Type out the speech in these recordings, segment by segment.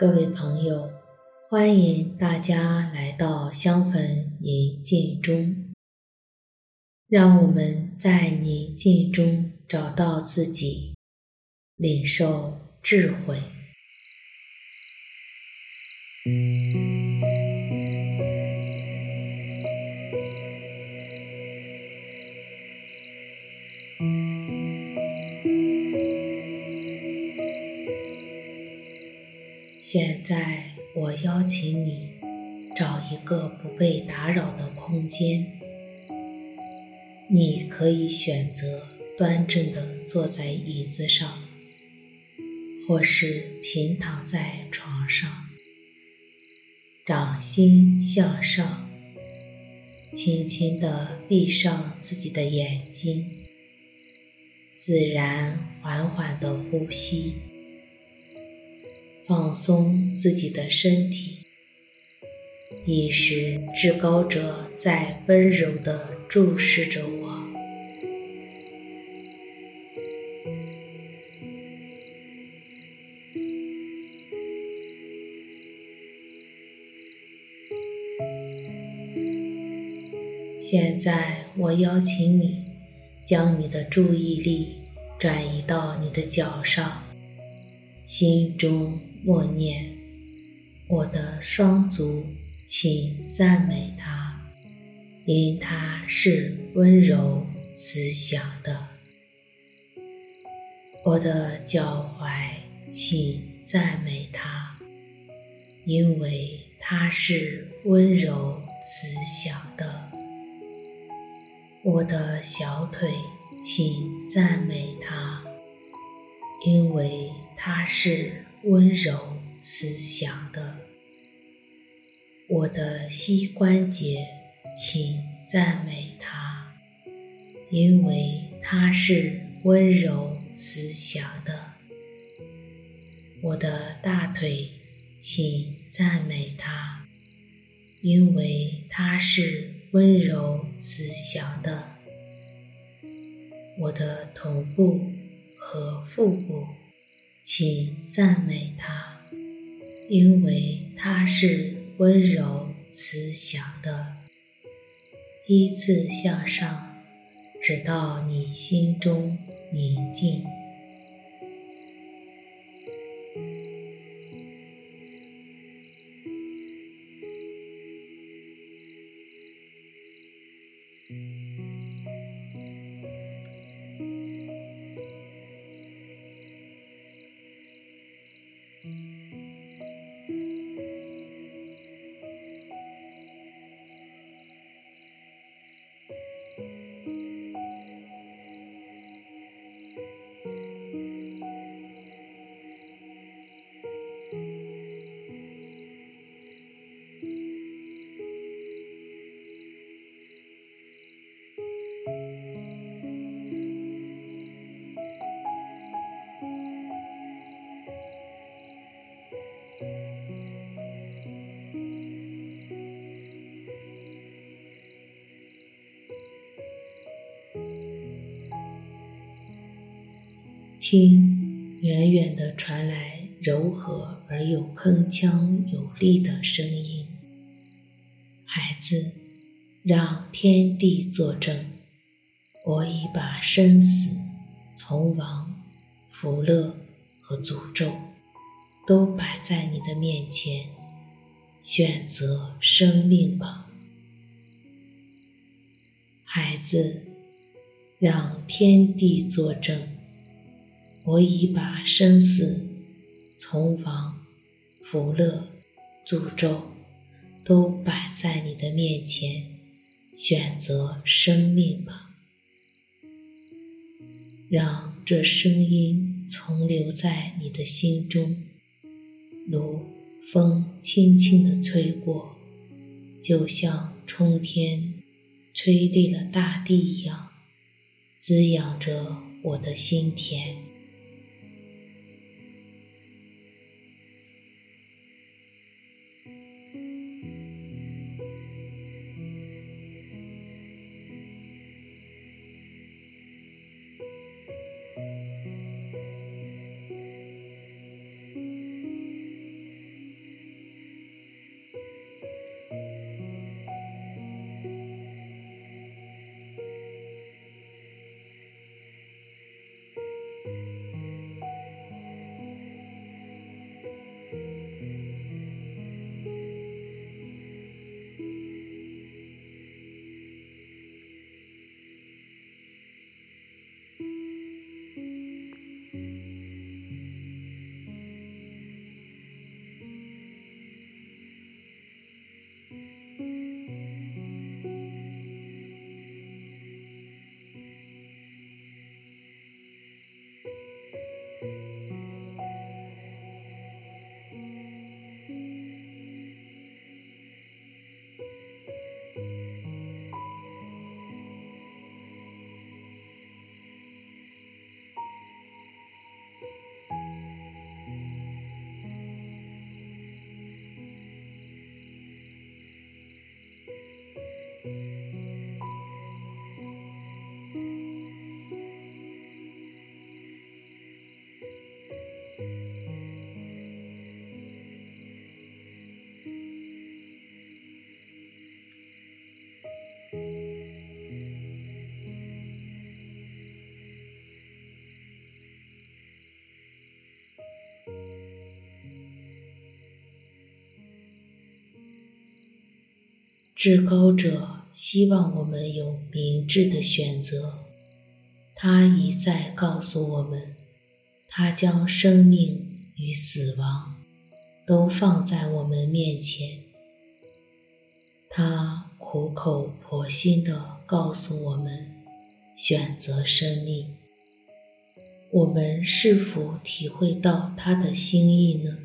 各位朋友，欢迎大家来到香焚宁静中，让我们在宁静中找到自己，领受智慧。现在，我邀请你找一个不被打扰的空间。你可以选择端正地坐在椅子上，或是平躺在床上，掌心向上，轻轻地闭上自己的眼睛，自然缓缓地呼吸。放松自己的身体，意识至高者在温柔地注视着我。现在，我邀请你将你的注意力转移到你的脚上，心中。默念，我的双足，请赞美它，因它是温柔慈祥的。我的脚踝，请赞美它，因为它是温柔慈祥的。我的小腿，请赞美它，因为它是。温柔慈祥的，我的膝关节，请赞美它，因为它是温柔慈祥的。我的大腿，请赞美它，因为它是温柔慈祥的。我的头部和腹部。请赞美他，因为他是温柔慈祥的。依次向上，直到你心中宁静。听，远远地传来柔和而又铿锵有力的声音。孩子，让天地作证，我已把生死、存亡、福乐和诅咒都摆在你的面前，选择生命吧。孩子，让天地作证。我已把生死、存亡、福乐、诅咒都摆在你的面前，选择生命吧。让这声音从留在你的心中，如风轻轻地吹过，就像春天吹绿了大地一样，滋养着我的心田。至高者希望我们有明智的选择。他一再告诉我们，他将生命与死亡都放在我们面前。他苦口婆心地告诉我们，选择生命。我们是否体会到他的心意呢？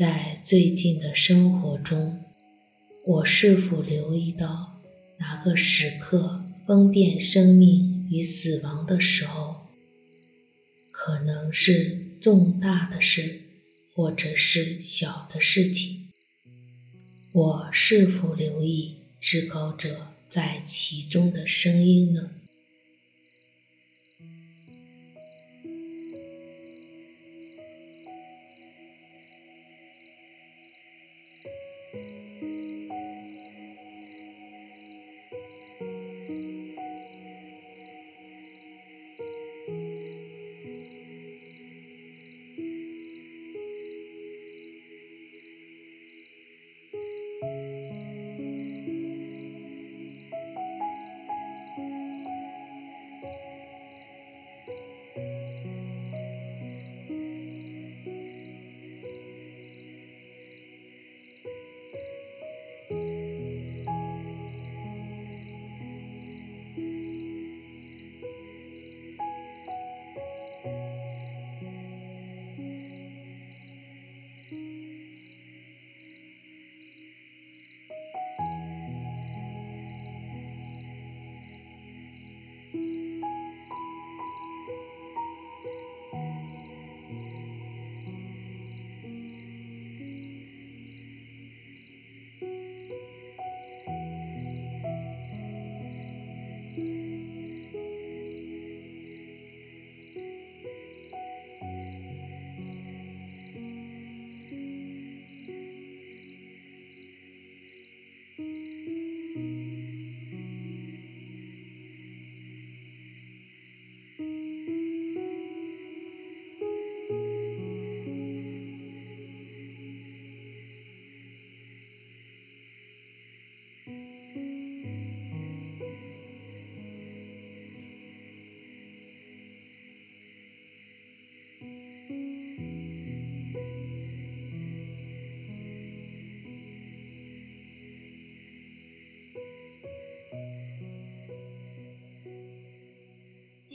在最近的生活中，我是否留意到哪个时刻分辨生命与死亡的时候，可能是重大的事，或者是小的事情？我是否留意至高者在其中的声音呢？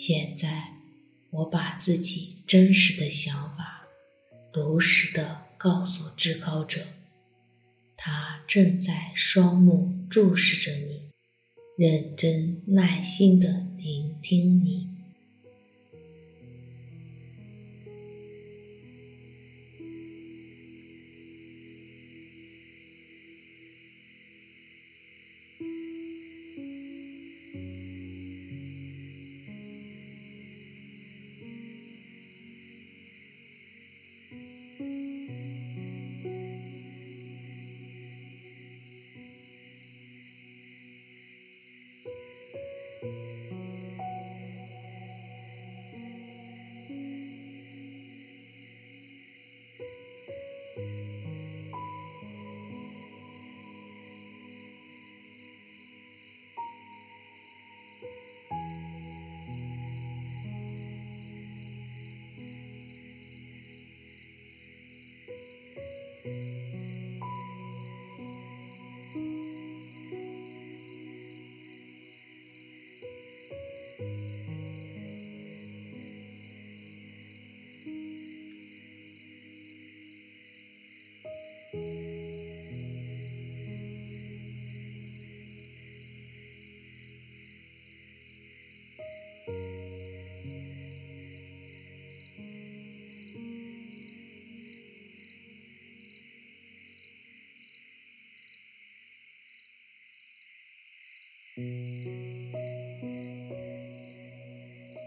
现在，我把自己真实的想法如实的告诉至高者，他正在双目注视着你，认真耐心的聆听你。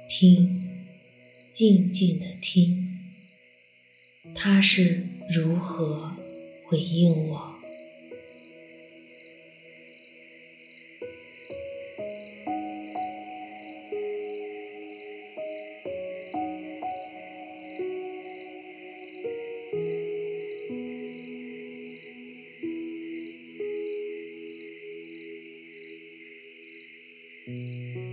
听，静静的听，他是如何回应我？Eh...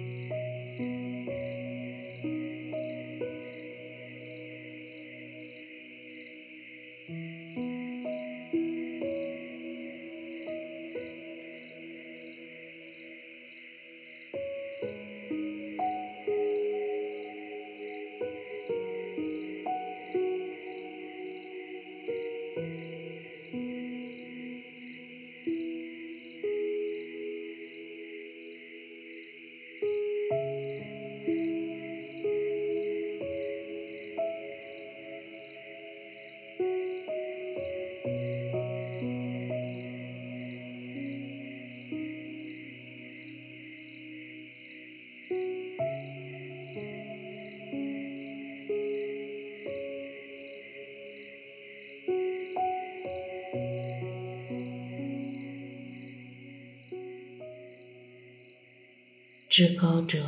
至高者，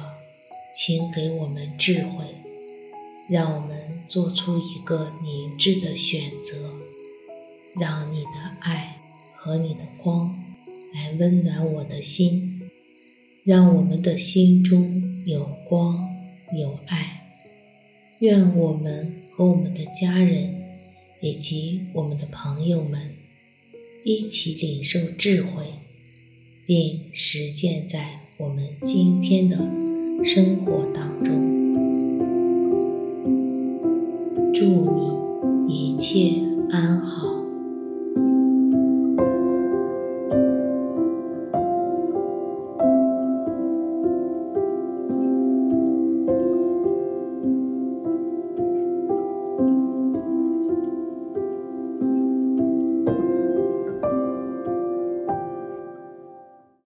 请给我们智慧，让我们做出一个明智的选择，让你的爱和你的光来温暖我的心，让我们的心中有光有爱。愿我们和我们的家人以及我们的朋友们一起领受智慧，并实践在。我们今天的生活当中，祝你一切。